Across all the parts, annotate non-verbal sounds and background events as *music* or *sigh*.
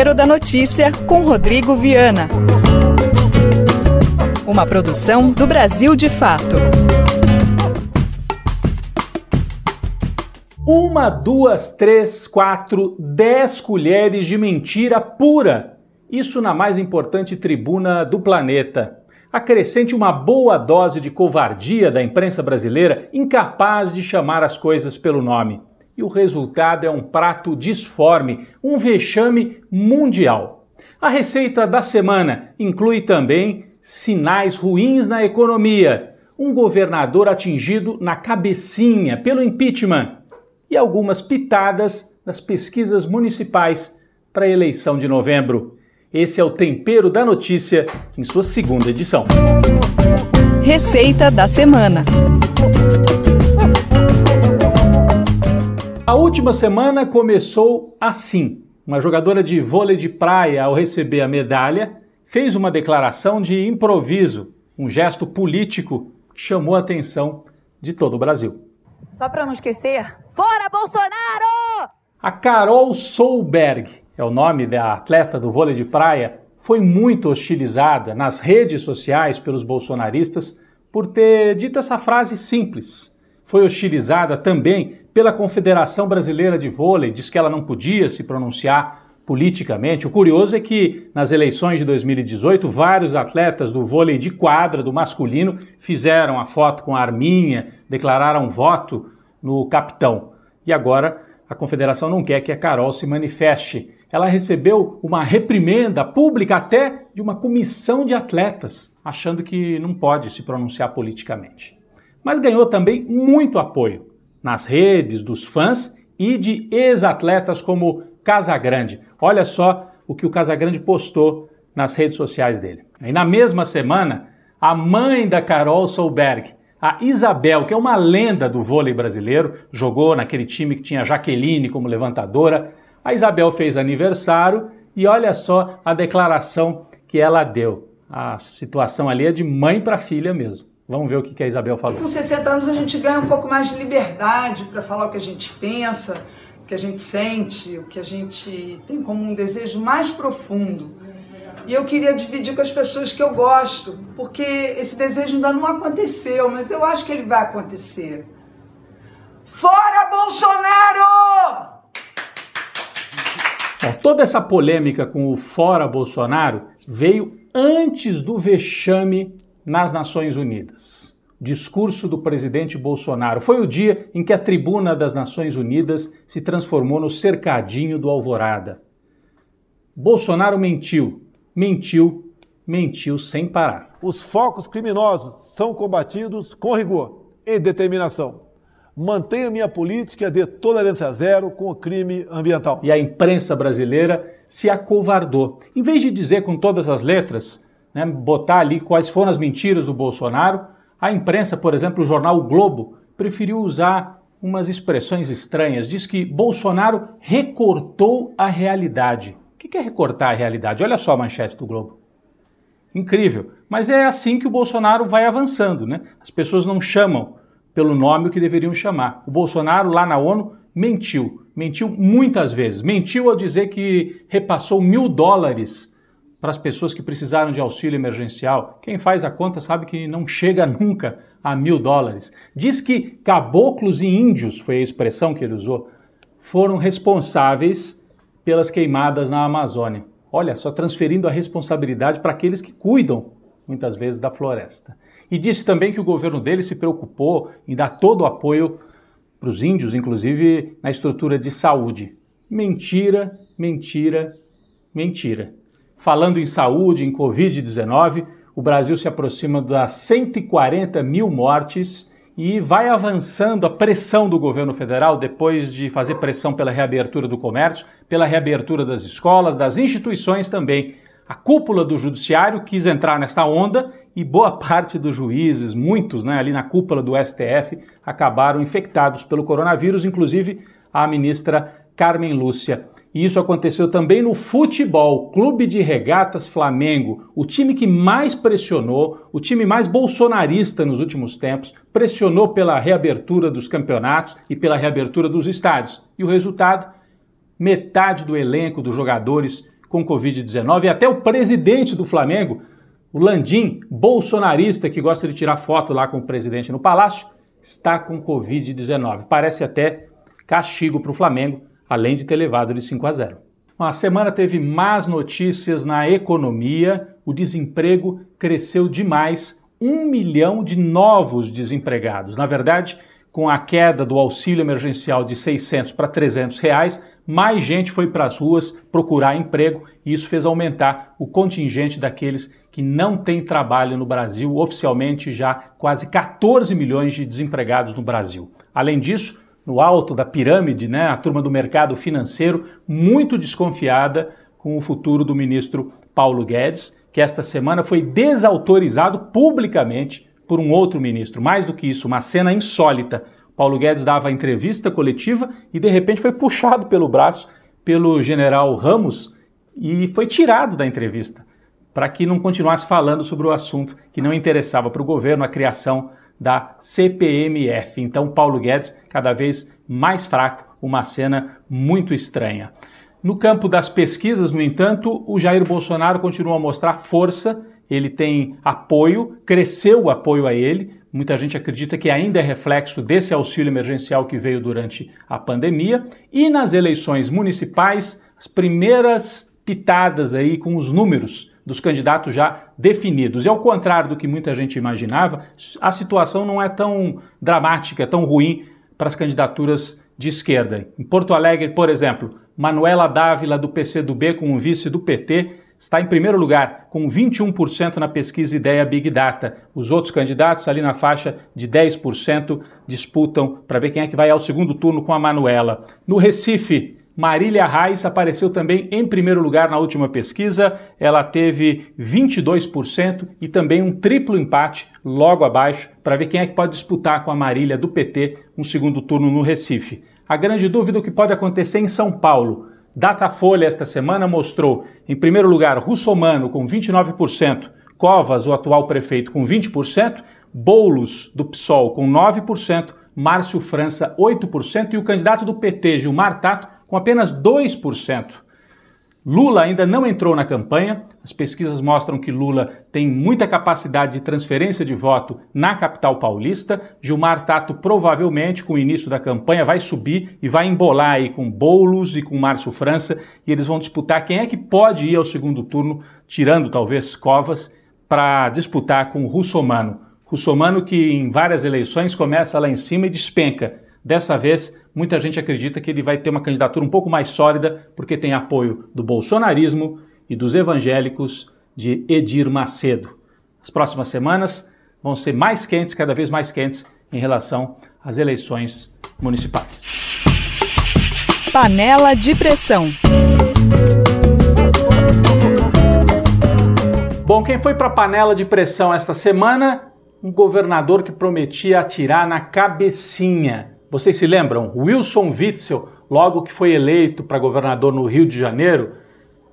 Tempero da Notícia com Rodrigo Viana. Uma produção do Brasil de Fato. Uma, duas, três, quatro, dez colheres de mentira pura. Isso na mais importante tribuna do planeta. Acrescente uma boa dose de covardia da imprensa brasileira, incapaz de chamar as coisas pelo nome e o resultado é um prato disforme, um vexame mundial. A receita da semana inclui também sinais ruins na economia, um governador atingido na cabecinha pelo impeachment e algumas pitadas das pesquisas municipais para a eleição de novembro. Esse é o Tempero da Notícia em sua segunda edição. Receita da semana. Última semana começou assim. Uma jogadora de vôlei de praia, ao receber a medalha, fez uma declaração de improviso, um gesto político que chamou a atenção de todo o Brasil. Só para não esquecer, fora Bolsonaro! A Carol Solberg, é o nome da atleta do vôlei de praia, foi muito hostilizada nas redes sociais pelos bolsonaristas por ter dito essa frase simples. Foi hostilizada também pela Confederação Brasileira de Vôlei, diz que ela não podia se pronunciar politicamente. O curioso é que nas eleições de 2018, vários atletas do vôlei de quadra, do masculino, fizeram a foto com a arminha, declararam voto no capitão. E agora a confederação não quer que a Carol se manifeste. Ela recebeu uma reprimenda pública até de uma comissão de atletas, achando que não pode se pronunciar politicamente. Mas ganhou também muito apoio nas redes dos fãs e de ex-atletas como Casagrande. Olha só o que o Casagrande postou nas redes sociais dele. E na mesma semana, a mãe da Carol Solberg, a Isabel, que é uma lenda do vôlei brasileiro, jogou naquele time que tinha Jaqueline como levantadora. A Isabel fez aniversário e olha só a declaração que ela deu. A situação ali é de mãe para filha mesmo. Vamos ver o que a Isabel falou. Com 60 anos a gente ganha um pouco mais de liberdade para falar o que a gente pensa, o que a gente sente, o que a gente tem como um desejo mais profundo. E eu queria dividir com as pessoas que eu gosto, porque esse desejo ainda não aconteceu, mas eu acho que ele vai acontecer. Fora Bolsonaro! Bom, toda essa polêmica com o fora Bolsonaro veio antes do vexame nas Nações Unidas. Discurso do presidente Bolsonaro. Foi o dia em que a tribuna das Nações Unidas se transformou no cercadinho do Alvorada. Bolsonaro mentiu, mentiu, mentiu sem parar. Os focos criminosos são combatidos com rigor e determinação. Mantenho minha política de tolerância zero com o crime ambiental. E a imprensa brasileira se acovardou. Em vez de dizer com todas as letras né, botar ali quais foram as mentiras do Bolsonaro, a imprensa, por exemplo, o jornal o Globo, preferiu usar umas expressões estranhas. Diz que Bolsonaro recortou a realidade. O que é recortar a realidade? Olha só a manchete do Globo. Incrível. Mas é assim que o Bolsonaro vai avançando, né? As pessoas não chamam pelo nome o que deveriam chamar. O Bolsonaro, lá na ONU, mentiu. Mentiu muitas vezes. Mentiu ao dizer que repassou mil dólares para as pessoas que precisaram de auxílio emergencial. Quem faz a conta sabe que não chega *laughs* nunca a mil dólares. Diz que caboclos e índios, foi a expressão que ele usou, foram responsáveis pelas queimadas na Amazônia. Olha, só transferindo a responsabilidade para aqueles que cuidam, muitas vezes, da floresta. E disse também que o governo dele se preocupou em dar todo o apoio para os índios, inclusive na estrutura de saúde. Mentira, mentira, mentira. Falando em saúde, em Covid-19, o Brasil se aproxima das 140 mil mortes e vai avançando a pressão do governo federal depois de fazer pressão pela reabertura do comércio, pela reabertura das escolas, das instituições também. A cúpula do judiciário quis entrar nesta onda e boa parte dos juízes, muitos né, ali na cúpula do STF, acabaram infectados pelo coronavírus, inclusive a ministra Carmen Lúcia. E isso aconteceu também no futebol. Clube de Regatas Flamengo, o time que mais pressionou, o time mais bolsonarista nos últimos tempos, pressionou pela reabertura dos campeonatos e pela reabertura dos estádios. E o resultado? Metade do elenco dos jogadores com Covid-19 e até o presidente do Flamengo, o Landim, bolsonarista que gosta de tirar foto lá com o presidente no palácio, está com Covid-19. Parece até castigo para o Flamengo, além de ter levado de 5 a 0. A semana teve más notícias na economia, o desemprego cresceu demais, um milhão de novos desempregados. Na verdade, com a queda do auxílio emergencial de 600 para 300 reais, mais gente foi para as ruas procurar emprego e isso fez aumentar o contingente daqueles que não têm trabalho no Brasil, oficialmente já quase 14 milhões de desempregados no Brasil. Além disso, no alto da pirâmide, né, a turma do mercado financeiro muito desconfiada com o futuro do ministro Paulo Guedes, que esta semana foi desautorizado publicamente por um outro ministro. Mais do que isso, uma cena insólita. Paulo Guedes dava entrevista coletiva e de repente foi puxado pelo braço pelo general Ramos e foi tirado da entrevista para que não continuasse falando sobre o assunto que não interessava para o governo, a criação da CPMF. Então, Paulo Guedes cada vez mais fraco, uma cena muito estranha. No campo das pesquisas, no entanto, o Jair Bolsonaro continua a mostrar força ele tem apoio, cresceu o apoio a ele. Muita gente acredita que ainda é reflexo desse auxílio emergencial que veio durante a pandemia. E nas eleições municipais, as primeiras pitadas aí com os números dos candidatos já definidos. E ao contrário do que muita gente imaginava, a situação não é tão dramática, tão ruim para as candidaturas de esquerda. Em Porto Alegre, por exemplo, Manuela Dávila do PCdoB com o vice do PT está em primeiro lugar, com 21% na pesquisa Ideia Big Data. Os outros candidatos, ali na faixa de 10%, disputam para ver quem é que vai ao segundo turno com a Manuela. No Recife, Marília Reis apareceu também em primeiro lugar na última pesquisa. Ela teve 22% e também um triplo empate logo abaixo para ver quem é que pode disputar com a Marília do PT um segundo turno no Recife. A grande dúvida é o que pode acontecer em São Paulo. Datafolha esta semana mostrou, em primeiro lugar, Russomano com 29%, Covas, o atual prefeito, com 20%, Boulos, do PSOL, com 9%, Márcio França, 8% e o candidato do PT, Gilmar Tato, com apenas 2%. Lula ainda não entrou na campanha. As pesquisas mostram que Lula tem muita capacidade de transferência de voto na capital paulista. Gilmar Tato provavelmente, com o início da campanha, vai subir e vai embolar aí com Boulos e com Márcio França e eles vão disputar quem é que pode ir ao segundo turno, tirando talvez Covas, para disputar com o Russomano. Russomano que em várias eleições começa lá em cima e despenca. Dessa vez muita gente acredita que ele vai ter uma candidatura um pouco mais sólida, porque tem apoio do bolsonarismo e dos evangélicos de Edir Macedo. As próximas semanas vão ser mais quentes, cada vez mais quentes, em relação às eleições municipais. Panela de pressão. Bom, quem foi para a panela de pressão esta semana? Um governador que prometia atirar na cabecinha vocês se lembram? Wilson Witzel, logo que foi eleito para governador no Rio de Janeiro,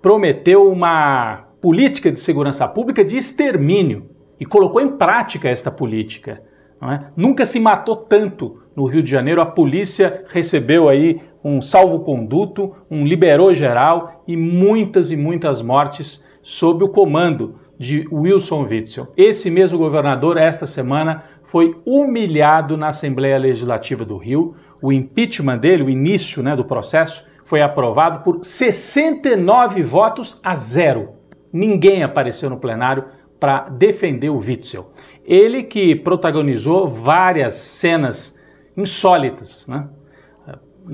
prometeu uma política de segurança pública de extermínio e colocou em prática esta política. É? Nunca se matou tanto no Rio de Janeiro. A polícia recebeu aí um salvo-conduto, um liberou geral e muitas e muitas mortes sob o comando de Wilson Witzel. Esse mesmo governador, esta semana, foi humilhado na Assembleia Legislativa do Rio. O impeachment dele, o início né, do processo, foi aprovado por 69 votos a zero. Ninguém apareceu no plenário para defender o Witzel. Ele que protagonizou várias cenas insólitas, né?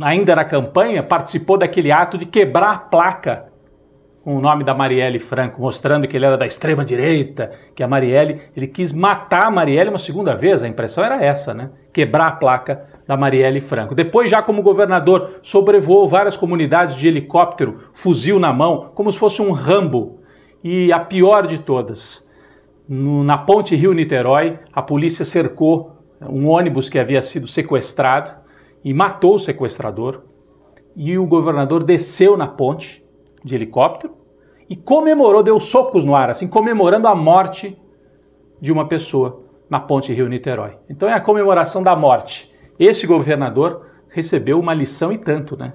ainda na campanha, participou daquele ato de quebrar a placa com o nome da Marielle Franco, mostrando que ele era da extrema direita, que a Marielle, ele quis matar a Marielle uma segunda vez, a impressão era essa, né? Quebrar a placa da Marielle Franco. Depois, já como governador, sobrevoou várias comunidades de helicóptero, fuzil na mão, como se fosse um Rambo. E a pior de todas, no, na ponte Rio-Niterói, a polícia cercou um ônibus que havia sido sequestrado e matou o sequestrador. E o governador desceu na ponte de helicóptero e comemorou, deu socos no ar, assim, comemorando a morte de uma pessoa na ponte Rio-Niterói. Então é a comemoração da morte. Esse governador recebeu uma lição e tanto, né?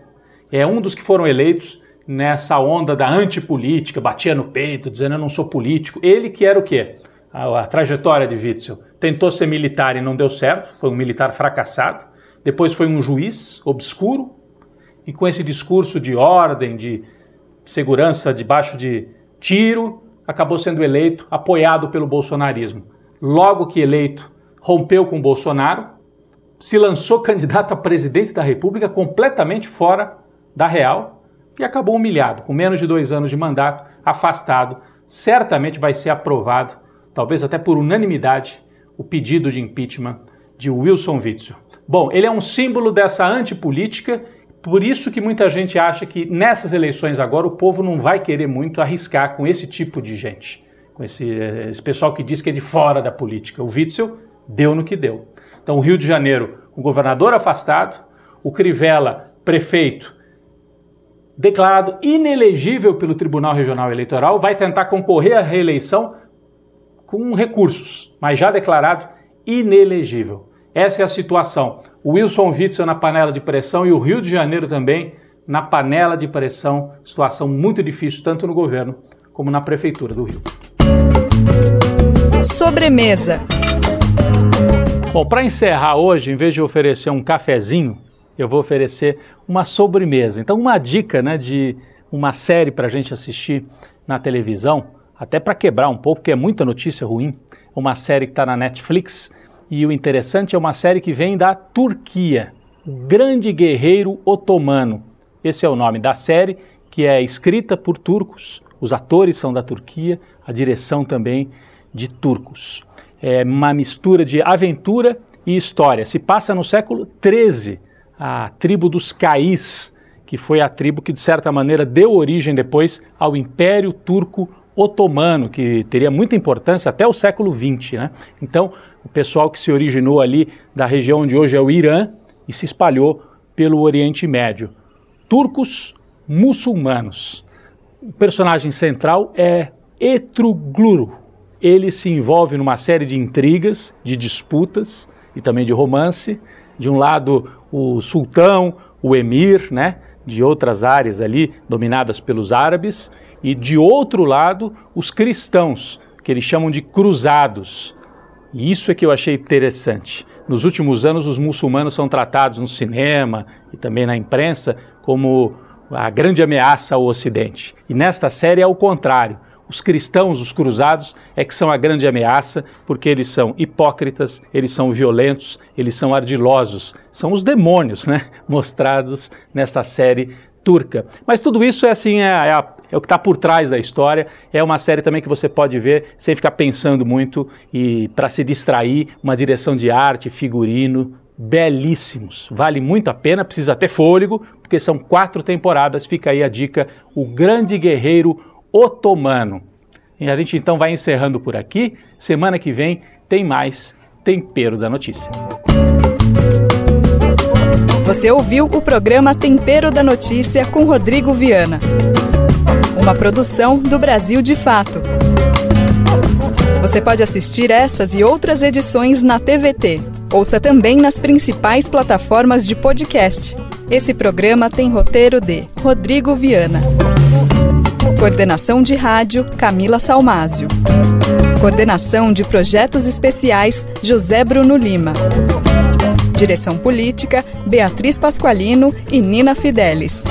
É um dos que foram eleitos nessa onda da antipolítica, batia no peito, dizendo eu não sou político. Ele que era o quê? A, a trajetória de Witzel. Tentou ser militar e não deu certo, foi um militar fracassado. Depois foi um juiz obscuro e com esse discurso de ordem, de segurança debaixo de tiro, acabou sendo eleito, apoiado pelo bolsonarismo. Logo que eleito, rompeu com Bolsonaro, se lançou candidato a presidente da República completamente fora da real e acabou humilhado, com menos de dois anos de mandato, afastado. Certamente vai ser aprovado, talvez até por unanimidade, o pedido de impeachment de Wilson Witzel. Bom, ele é um símbolo dessa antipolítica, por isso que muita gente acha que nessas eleições agora o povo não vai querer muito arriscar com esse tipo de gente, com esse, esse pessoal que diz que é de fora da política. O Witzel deu no que deu. Então, o Rio de Janeiro, o governador afastado, o Crivella, prefeito, declarado inelegível pelo Tribunal Regional Eleitoral, vai tentar concorrer à reeleição com recursos, mas já declarado inelegível. Essa é a situação. O Wilson Witzel na panela de pressão e o Rio de Janeiro também na panela de pressão. Situação muito difícil, tanto no governo como na prefeitura do Rio. Sobremesa. Bom, para encerrar hoje, em vez de oferecer um cafezinho, eu vou oferecer uma sobremesa. Então, uma dica né, de uma série para a gente assistir na televisão, até para quebrar um pouco, porque é muita notícia ruim. Uma série que está na Netflix e o interessante é uma série que vem da Turquia, Grande Guerreiro Otomano. Esse é o nome da série, que é escrita por turcos, os atores são da Turquia, a direção também de turcos. É uma mistura de aventura e história. Se passa no século XIII, a tribo dos Caís, que foi a tribo que, de certa maneira, deu origem depois ao Império Turco Otomano, que teria muita importância até o século XX. Né? Então, o pessoal que se originou ali da região onde hoje é o Irã e se espalhou pelo Oriente Médio. Turcos muçulmanos. O personagem central é Etrugluro. Ele se envolve numa série de intrigas, de disputas e também de romance. De um lado, o sultão, o emir, né, de outras áreas ali dominadas pelos árabes, e de outro lado, os cristãos, que eles chamam de cruzados, e isso é que eu achei interessante. Nos últimos anos, os muçulmanos são tratados no cinema e também na imprensa como a grande ameaça ao Ocidente. E nesta série é o contrário. Os cristãos, os cruzados, é que são a grande ameaça, porque eles são hipócritas, eles são violentos, eles são ardilosos. São os demônios, né? *laughs* Mostrados nesta série turca. Mas tudo isso é assim, é, é, a, é o que está por trás da história. É uma série também que você pode ver sem ficar pensando muito e para se distrair, uma direção de arte, figurino, belíssimos. Vale muito a pena, precisa ter fôlego, porque são quatro temporadas. Fica aí a dica: O Grande Guerreiro Otomano. E a gente então vai encerrando por aqui. Semana que vem tem mais Tempero da Notícia. Você ouviu o programa Tempero da Notícia com Rodrigo Viana. Uma produção do Brasil de Fato. Você pode assistir essas e outras edições na TVT. Ouça também nas principais plataformas de podcast. Esse programa tem roteiro de Rodrigo Viana. Coordenação de rádio Camila Salmásio. Coordenação de projetos especiais José Bruno Lima. Direção Política, Beatriz Pasqualino e Nina Fidelis.